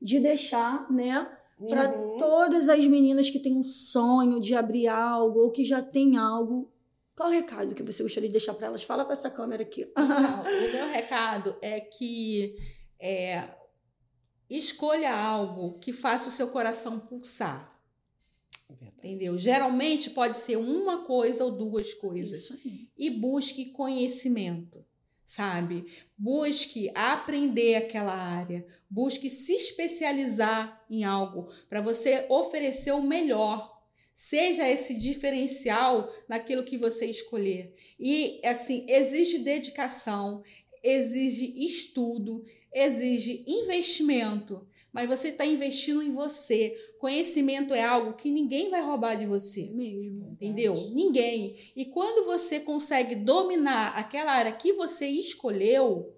de deixar, né? Para Uhum. todas as meninas que têm um sonho de abrir algo ou que já têm algo. Qual recado que você gostaria de deixar para elas? Fala para essa câmera aqui. Não, [LAUGHS] o meu recado é que é, escolha algo que faça o seu coração pulsar. Entendeu? Geralmente pode ser uma coisa ou duas coisas. Isso aí. E busque conhecimento, sabe? Busque aprender aquela área. Busque se especializar em algo para você oferecer o melhor. Seja esse diferencial naquilo que você escolher. E, assim, exige dedicação, exige estudo, exige investimento. Mas você está investindo em você. Conhecimento é algo que ninguém vai roubar de você. É mesmo. Entendeu? Ninguém. E quando você consegue dominar aquela área que você escolheu,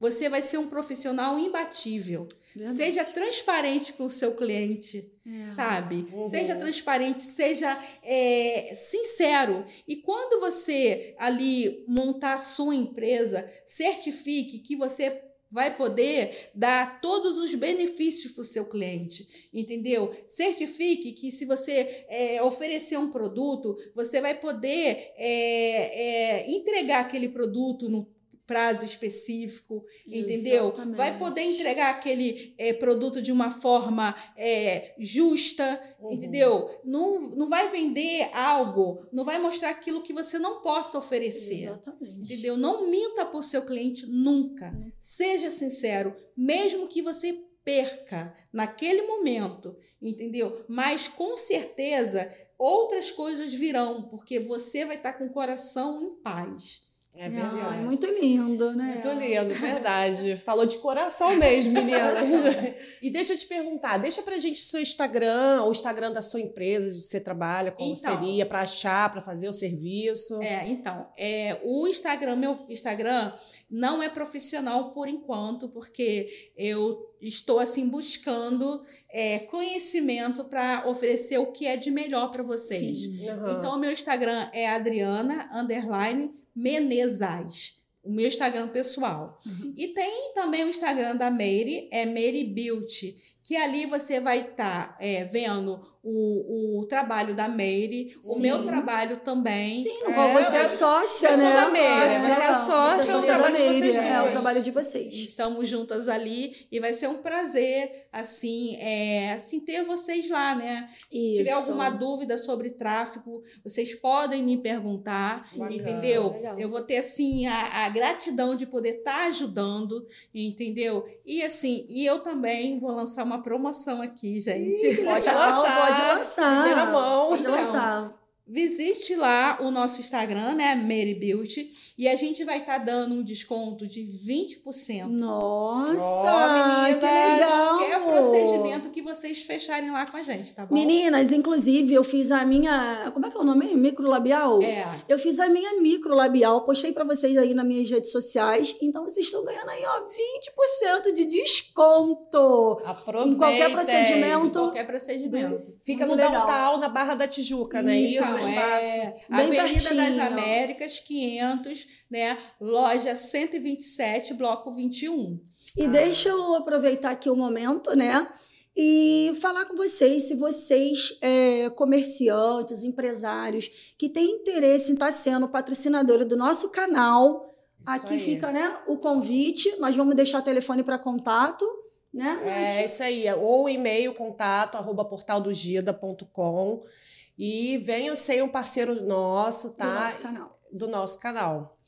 você vai ser um profissional imbatível. Verdade. Seja transparente com o seu cliente, É. sabe? Uhum. Seja transparente, seja é, sincero. E quando você ali montar a sua empresa, certifique que você vai poder dar todos os benefícios para o seu cliente, entendeu? Certifique que se você é, oferecer um produto, você vai poder é, é, entregar aquele produto no prazo específico, entendeu? Exatamente. Vai poder entregar aquele é, produto de uma forma é, justa, Uhum. entendeu? Não, não vai vender algo, não vai mostrar aquilo que você não possa oferecer. Exatamente. Entendeu? Não minta para o seu cliente nunca. Seja sincero, mesmo que você perca naquele momento, entendeu? Mas com certeza outras coisas virão, porque você vai estar com o coração em paz. É Ah, verdade. é muito lindo, né? Muito lindo, verdade. Falou de coração mesmo, menina. [LAUGHS] e deixa eu te perguntar, deixa pra gente o seu Instagram, o Instagram da sua empresa, onde você trabalha, como Então. seria, pra achar, pra fazer o serviço. É, então, é, o Instagram, meu Instagram não é profissional por enquanto, porque eu estou assim buscando é, conhecimento para oferecer o que é de melhor para vocês. Sim. Aham. Então, o meu Instagram é Adriana underline Menezais. O meu Instagram pessoal. E tem também o Instagram da Meire, é Meire Beauty, que ali você vai estar tá, é, vendo o, o trabalho da Meire, Sim. o meu trabalho também. Sim, no qual é, você é sócia, né? Da Meire. Você é sócia, você é o trabalho de vocês É o trabalho de vocês. Estamos juntas ali e vai ser um prazer, assim, é, assim ter vocês lá, né? Isso. Se tiver alguma dúvida sobre tráfego, vocês podem me perguntar, Bacana. entendeu? Legal. Eu vou ter, assim, a, a gratidão de poder estar tá ajudando, entendeu? E, assim, e eu também vou lançar uma promoção aqui, gente. Ih, [LAUGHS] pode lançar pode lançar. Primeira mão. Pode então, lançar visite lá o nosso Instagram, né, Mary Beauty, e a gente vai estar tá dando um desconto de 20%. Nossa, oh, que legal! É o procedimento que vocês fecharem lá com a gente, tá bom? Meninas, inclusive, eu fiz a minha, como é que é o nome? Microlabial? É. Eu fiz a minha microlabial, postei para vocês aí nas minhas redes sociais, então vocês estão ganhando aí, ó, 20% de desconto. Aproveitem. Em qualquer procedimento. Em qualquer procedimento. Fica Muito no legal. downtown, na Barra da Tijuca, né? Isso, Isso espaço. É, Avenida pertinho. das Américas, 500, né? Loja 127, bloco 21. E ah. deixa eu aproveitar aqui o momento, né? E falar com vocês, se vocês, é, comerciantes, empresários, que têm interesse em estar sendo patrocinadora do nosso canal, isso aqui aí. fica né, o convite. Nós vamos deixar o telefone para contato. Né? É isso aí, ou e-mail contato arroba portaldogida.com e venham ser um parceiro nosso, tá? Do nosso canal. Do nosso canal.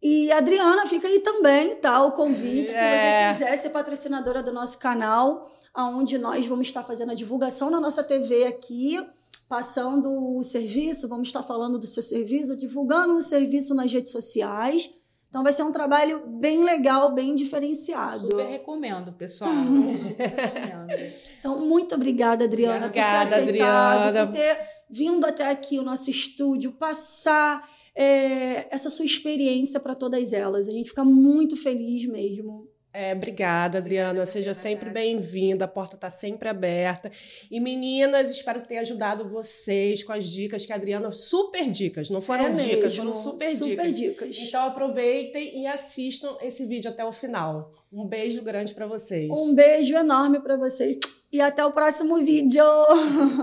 E Adriana, fica aí também, tá? O convite, é. se você quiser ser patrocinadora do nosso canal, aonde nós vamos estar fazendo a divulgação na nossa TV aqui, passando o serviço, vamos estar falando do seu serviço, divulgando o serviço nas redes sociais. Então vai ser um trabalho bem legal, bem diferenciado. Super recomendo, pessoal. Super [LAUGHS] recomendo. Então, muito obrigada, Adriana, obrigada, por ter aceitado, Adriana. por ter vindo até aqui o nosso estúdio, passar é, essa sua experiência para todas elas. A gente fica muito feliz mesmo. É, obrigada, Adriana. Seja sempre bem-vinda. A porta está sempre aberta. E meninas, espero que tenha ajudado vocês com as dicas que a Adriana. Super dicas, não foram é dicas, mesmo. foram super, super dicas. dicas. Então aproveitem e assistam esse vídeo até o final. Um beijo grande para vocês. Um beijo enorme para vocês e até o próximo vídeo.